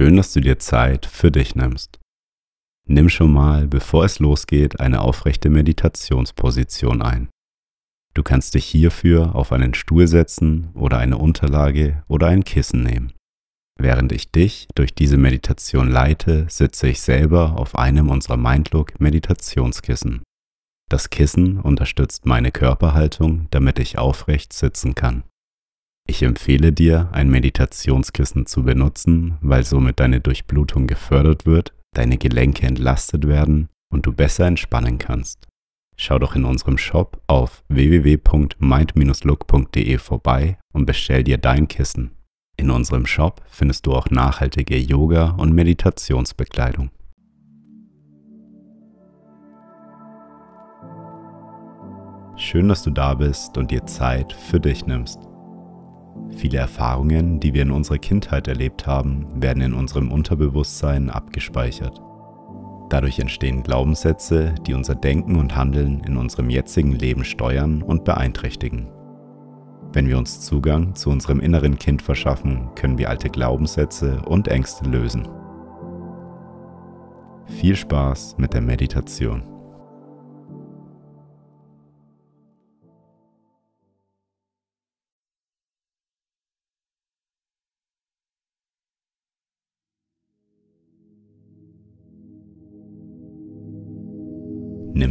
Schön, dass du dir Zeit für dich nimmst. Nimm schon mal, bevor es losgeht, eine aufrechte Meditationsposition ein. Du kannst dich hierfür auf einen Stuhl setzen oder eine Unterlage oder ein Kissen nehmen. Während ich dich durch diese Meditation leite, sitze ich selber auf einem unserer Mindlook Meditationskissen. Das Kissen unterstützt meine Körperhaltung, damit ich aufrecht sitzen kann. Ich empfehle dir, ein Meditationskissen zu benutzen, weil somit deine Durchblutung gefördert wird, deine Gelenke entlastet werden und du besser entspannen kannst. Schau doch in unserem Shop auf www.mind-look.de vorbei und bestell dir dein Kissen. In unserem Shop findest du auch nachhaltige Yoga- und Meditationsbekleidung. Schön, dass du da bist und dir Zeit für dich nimmst. Viele Erfahrungen, die wir in unserer Kindheit erlebt haben, werden in unserem Unterbewusstsein abgespeichert. Dadurch entstehen Glaubenssätze, die unser Denken und Handeln in unserem jetzigen Leben steuern und beeinträchtigen. Wenn wir uns Zugang zu unserem inneren Kind verschaffen, können wir alte Glaubenssätze und Ängste lösen. Viel Spaß mit der Meditation.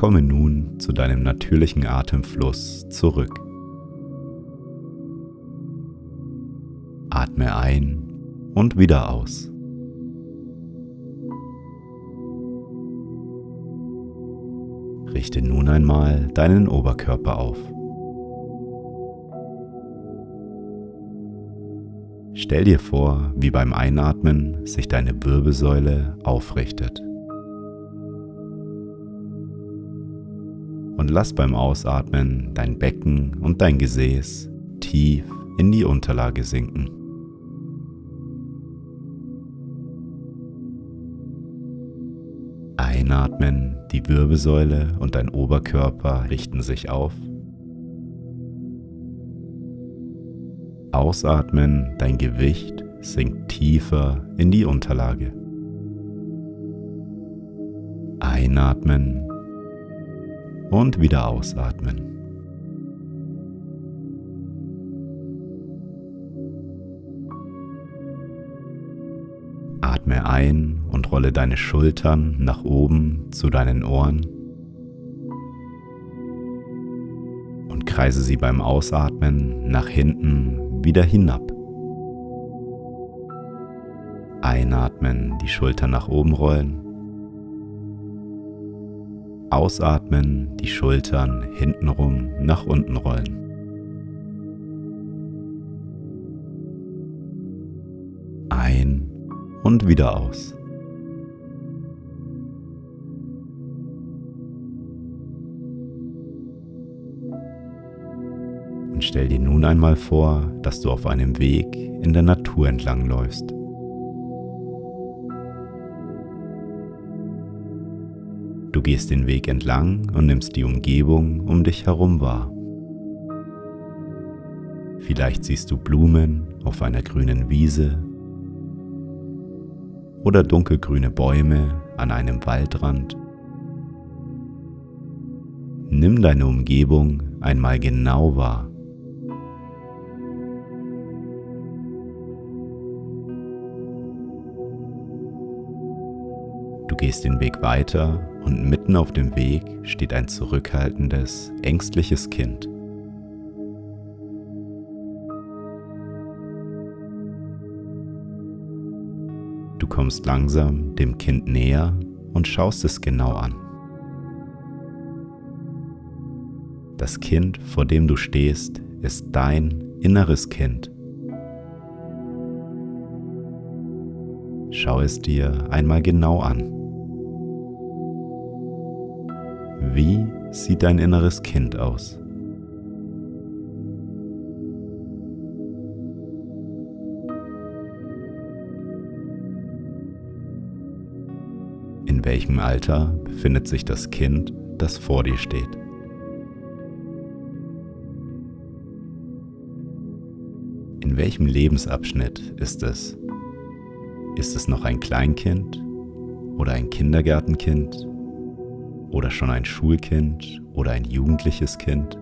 Komme nun zu deinem natürlichen Atemfluss zurück. Atme ein und wieder aus. Richte nun einmal deinen Oberkörper auf. Stell dir vor, wie beim Einatmen sich deine Wirbelsäule aufrichtet. Und lass beim Ausatmen dein Becken und dein Gesäß tief in die Unterlage sinken. Einatmen, die Wirbelsäule und dein Oberkörper richten sich auf. Ausatmen, dein Gewicht sinkt tiefer in die Unterlage. Einatmen und wieder ausatmen. Atme ein und rolle deine Schultern nach oben zu deinen Ohren und kreise sie beim Ausatmen nach hinten wieder hinab. Einatmen, die Schultern nach oben rollen. Ausatmen, die Schultern hintenrum nach unten rollen. Ein und wieder aus. Und stell dir nun einmal vor, dass du auf einem Weg in der Natur entlangläufst. Du gehst den Weg entlang und nimmst die Umgebung um dich herum wahr. Vielleicht siehst du Blumen auf einer grünen Wiese oder dunkelgrüne Bäume an einem Waldrand Nimm deine Umgebung einmal genau wahr. Gehst den Weg weiter und mitten auf dem Weg steht ein zurückhaltendes, ängstliches Kind. Du kommst langsam dem Kind näher und schaust es genau an. Das Kind, vor dem du stehst, ist dein inneres Kind. Schau es dir einmal genau an. Wie sieht dein inneres Kind aus? In welchem Alter befindet sich das Kind, das vor dir steht? In welchem Lebensabschnitt ist es? Ist es noch ein Kleinkind oder ein Kindergartenkind oder schon ein Schulkind oder ein jugendliches Kind?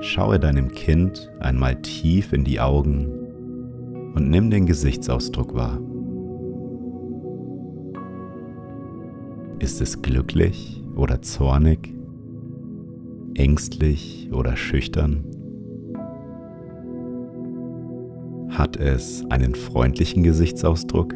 Schaue deinem Kind einmal tief in die Augen und nimm den Gesichtsausdruck wahr. Ist es glücklich oder zornig, ängstlich oder schüchtern? Hat es einen freundlichen Gesichtsausdruck?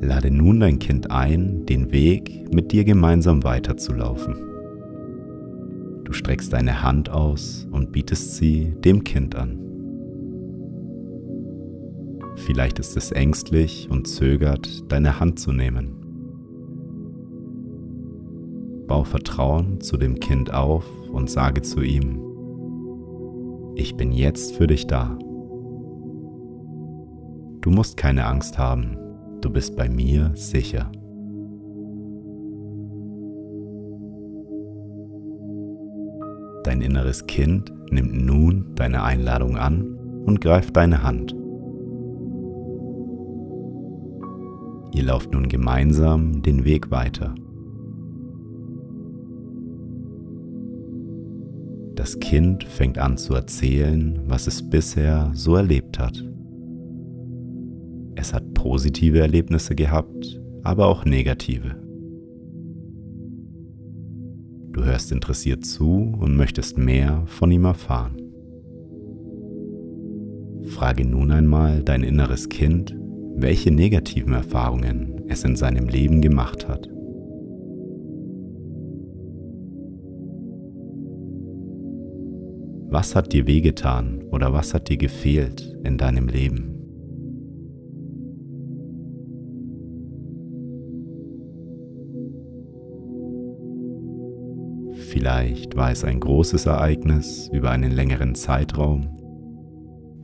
Lade nun dein Kind ein, den Weg mit dir gemeinsam weiterzulaufen. Du streckst deine Hand aus und bietest sie dem Kind an. Vielleicht ist es ängstlich und zögert, deine Hand zu nehmen. Bau Vertrauen zu dem Kind auf und sage zu ihm, ich bin jetzt für dich da. Du musst keine Angst haben, du bist bei mir sicher. Dein inneres Kind nimmt nun deine Einladung an und greift deine Hand. Ihr lauft nun gemeinsam den Weg weiter. Das Kind fängt an zu erzählen, was es bisher so erlebt hat. Es hat positive Erlebnisse gehabt, aber auch negative. Du hörst interessiert zu und möchtest mehr von ihm erfahren. Frage nun einmal dein inneres Kind, welche negativen Erfahrungen es in seinem Leben gemacht hat. Was hat dir wehgetan oder was hat dir gefehlt in deinem Leben? Vielleicht war es ein großes Ereignis über einen längeren Zeitraum,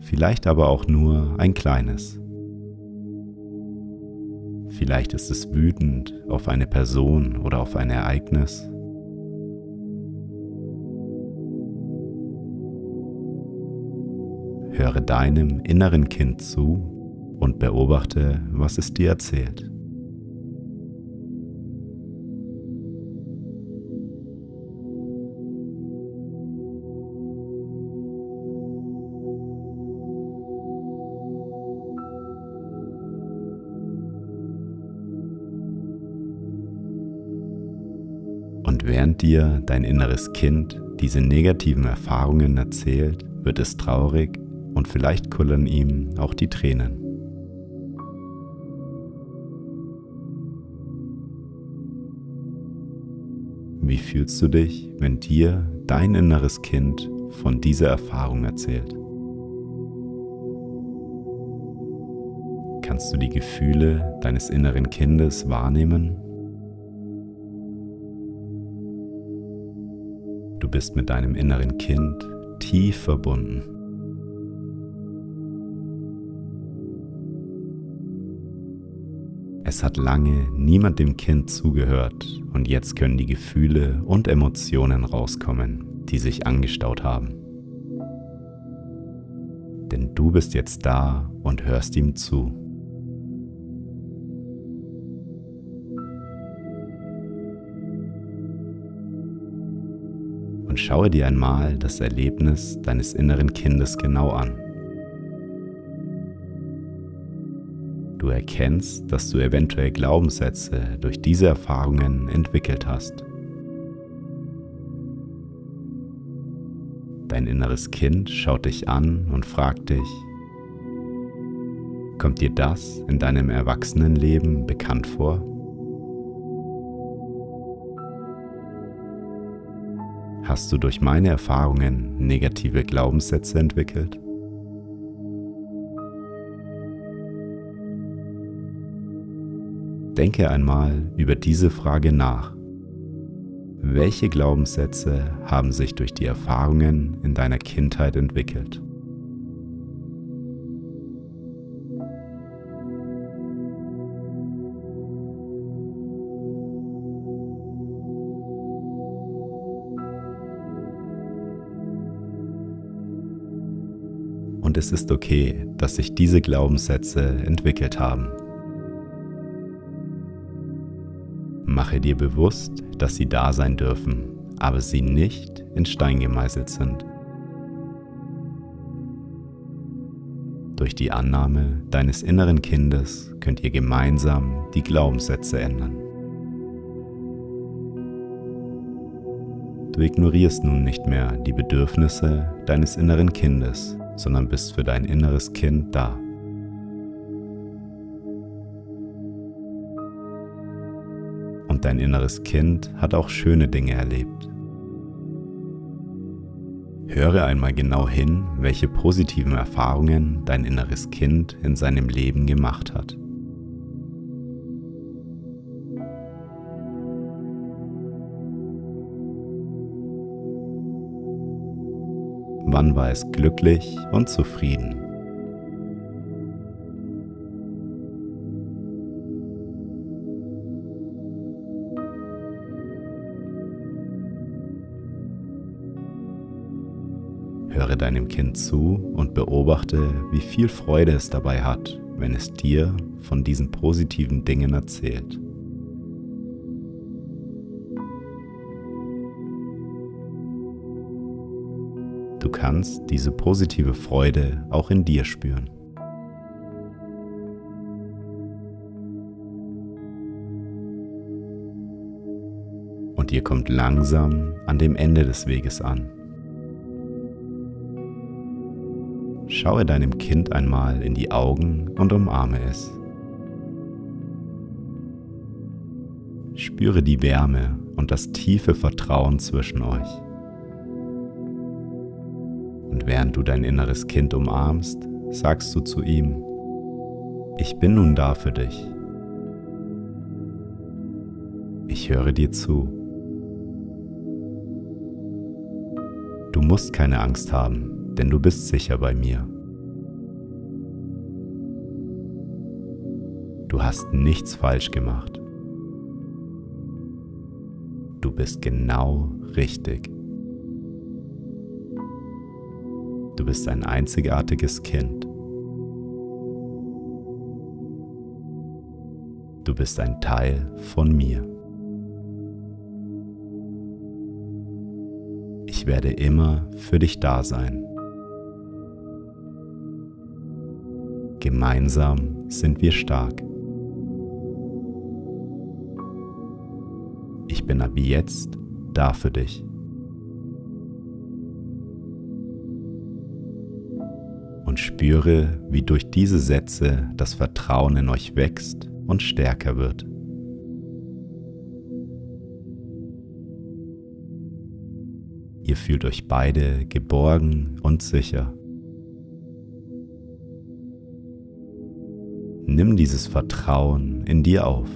vielleicht aber auch nur ein kleines. Vielleicht ist es wütend auf eine Person oder auf ein Ereignis. Deinem inneren Kind zu und beobachte, was es dir erzählt. während dir dein inneres Kind diese negativen Erfahrungen erzählt, wird es traurig und vielleicht kullern ihm auch die Tränen. Wie fühlst du dich, wenn dir dein inneres Kind von dieser Erfahrung erzählt? Kannst du die Gefühle deines inneren Kindes wahrnehmen Du bist mit deinem inneren Kind tief verbunden. Es hat lange niemand dem Kind zugehört und jetzt können die Gefühle und Emotionen rauskommen, die sich angestaut haben. Denn du bist jetzt da und hörst ihm zu. Und schaue dir einmal das Erlebnis deines inneren Kindes genau an. Du erkennst, dass du eventuell Glaubenssätze durch diese Erfahrungen entwickelt hast. Dein inneres Kind schaut dich an und fragt dich, kommt dir das in deinem Erwachsenenleben bekannt vor? Hast du durch meine Erfahrungen negative Glaubenssätze entwickelt? Denke einmal über diese Frage nach. Welche Glaubenssätze haben sich durch die Erfahrungen in deiner Kindheit entwickelt? Und es ist okay, dass sich diese Glaubenssätze entwickelt haben. Mache dir bewusst, dass sie da sein dürfen, aber sie nicht in Stein gemeißelt sind. Durch die Annahme deines inneren Kindes könnt ihr gemeinsam die Glaubenssätze ändern. Du ignorierst nun nicht mehr die Bedürfnisse deines inneren Kindes, sondern bist für dein inneres Kind da. Und dein inneres Kind hat auch schöne Dinge erlebt. Höre einmal genau hin, welche positiven Erfahrungen dein inneres Kind in seinem Leben gemacht hat. Wann war es glücklich und zufrieden? Deinem Kind zu und beobachte, wie viel Freude es dabei hat, wenn es dir von diesen positiven Dingen erzählt. Du kannst diese positive Freude auch in dir spüren. Und ihr kommt langsam an dem Ende des Weges an. Schaue deinem Kind einmal in die Augen und umarme es. Spüre die Wärme und das tiefe Vertrauen zwischen euch. Und während du dein inneres Kind umarmst, sagst du zu ihm, ich bin nun da für dich. Ich höre dir zu. Du musst keine Angst haben, denn du bist sicher bei mir. Du hast nichts falsch gemacht. Du bist genau richtig. Du bist ein einzigartiges Kind. Du bist ein Teil von mir. Ich werde immer für dich da sein. Gemeinsam sind wir stark. Ich bin ab jetzt da für dich. Und spüre, wie durch diese Sätze das Vertrauen in euch wächst und stärker wird. Ihr fühlt euch beide geborgen und sicher. Nimm dieses Vertrauen in dir auf.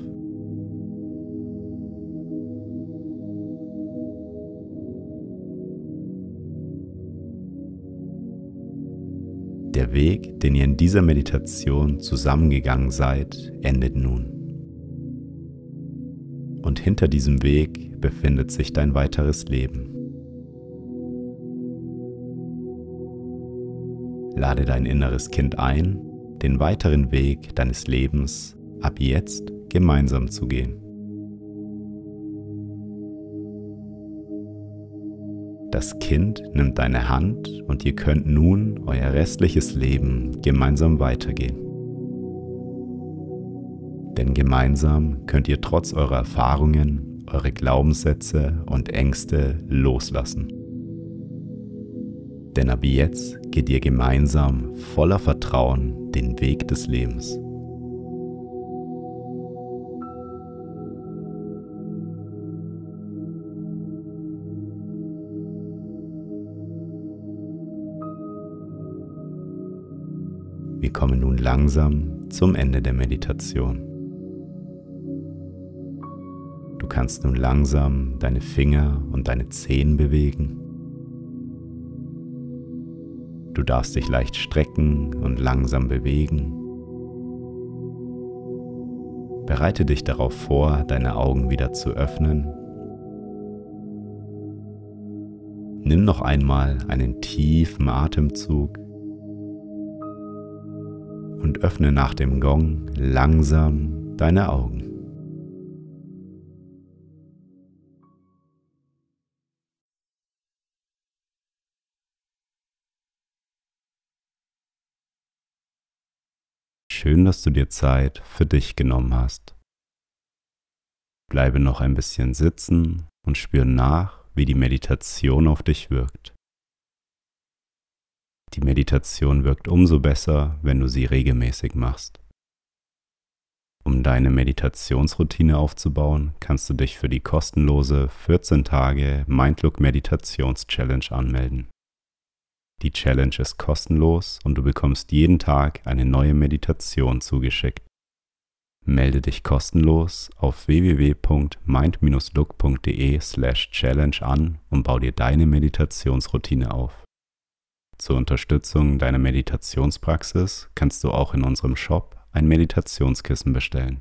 Der Weg, den ihr in dieser Meditation zusammengegangen seid, endet nun. Und hinter diesem Weg befindet sich dein weiteres Leben. Lade dein inneres Kind ein, den weiteren Weg deines Lebens ab jetzt gemeinsam zu gehen. Das Kind nimmt deine Hand und ihr könnt nun euer restliches Leben gemeinsam weitergehen. Denn gemeinsam könnt ihr trotz eurer Erfahrungen, eure Glaubenssätze und Ängste loslassen. Denn ab jetzt geht ihr gemeinsam voller Vertrauen den Weg des Lebens. Wir kommen nun langsam zum Ende der Meditation. Du kannst nun langsam deine Finger und deine Zehen bewegen. Du darfst dich leicht strecken und langsam bewegen. Bereite dich darauf vor, deine Augen wieder zu öffnen. Nimm noch einmal einen tiefen Atemzug und öffne nach dem Gong langsam deine Augen. Schön, dass du dir Zeit für dich genommen hast. Bleibe noch ein bisschen sitzen und spür nach, wie die Meditation auf dich wirkt. Die Meditation wirkt umso besser, wenn du sie regelmäßig machst. Um deine Meditationsroutine aufzubauen, kannst du dich für die kostenlose 14 Tage Mindlook Meditations Challenge anmelden. Die Challenge ist kostenlos und du bekommst jeden Tag eine neue Meditation zugeschickt. Melde dich kostenlos auf www.mind-look.de/challenge an und bau dir deine Meditationsroutine auf. Zur Unterstützung deiner Meditationspraxis kannst du auch in unserem Shop ein Meditationskissen bestellen.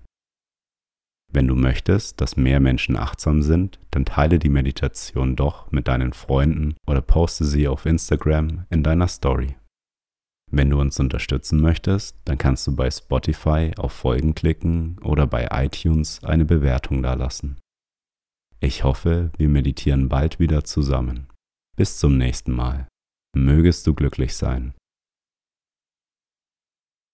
Wenn du möchtest, dass mehr Menschen achtsam sind, dann teile die Meditation doch mit deinen Freunden oder poste sie auf Instagram in deiner Story. Wenn du uns unterstützen möchtest, dann kannst du bei Spotify auf Folgen klicken oder bei iTunes eine Bewertung dalassen. Ich hoffe, wir meditieren bald wieder zusammen. Bis zum nächsten Mal. Mögest du glücklich sein.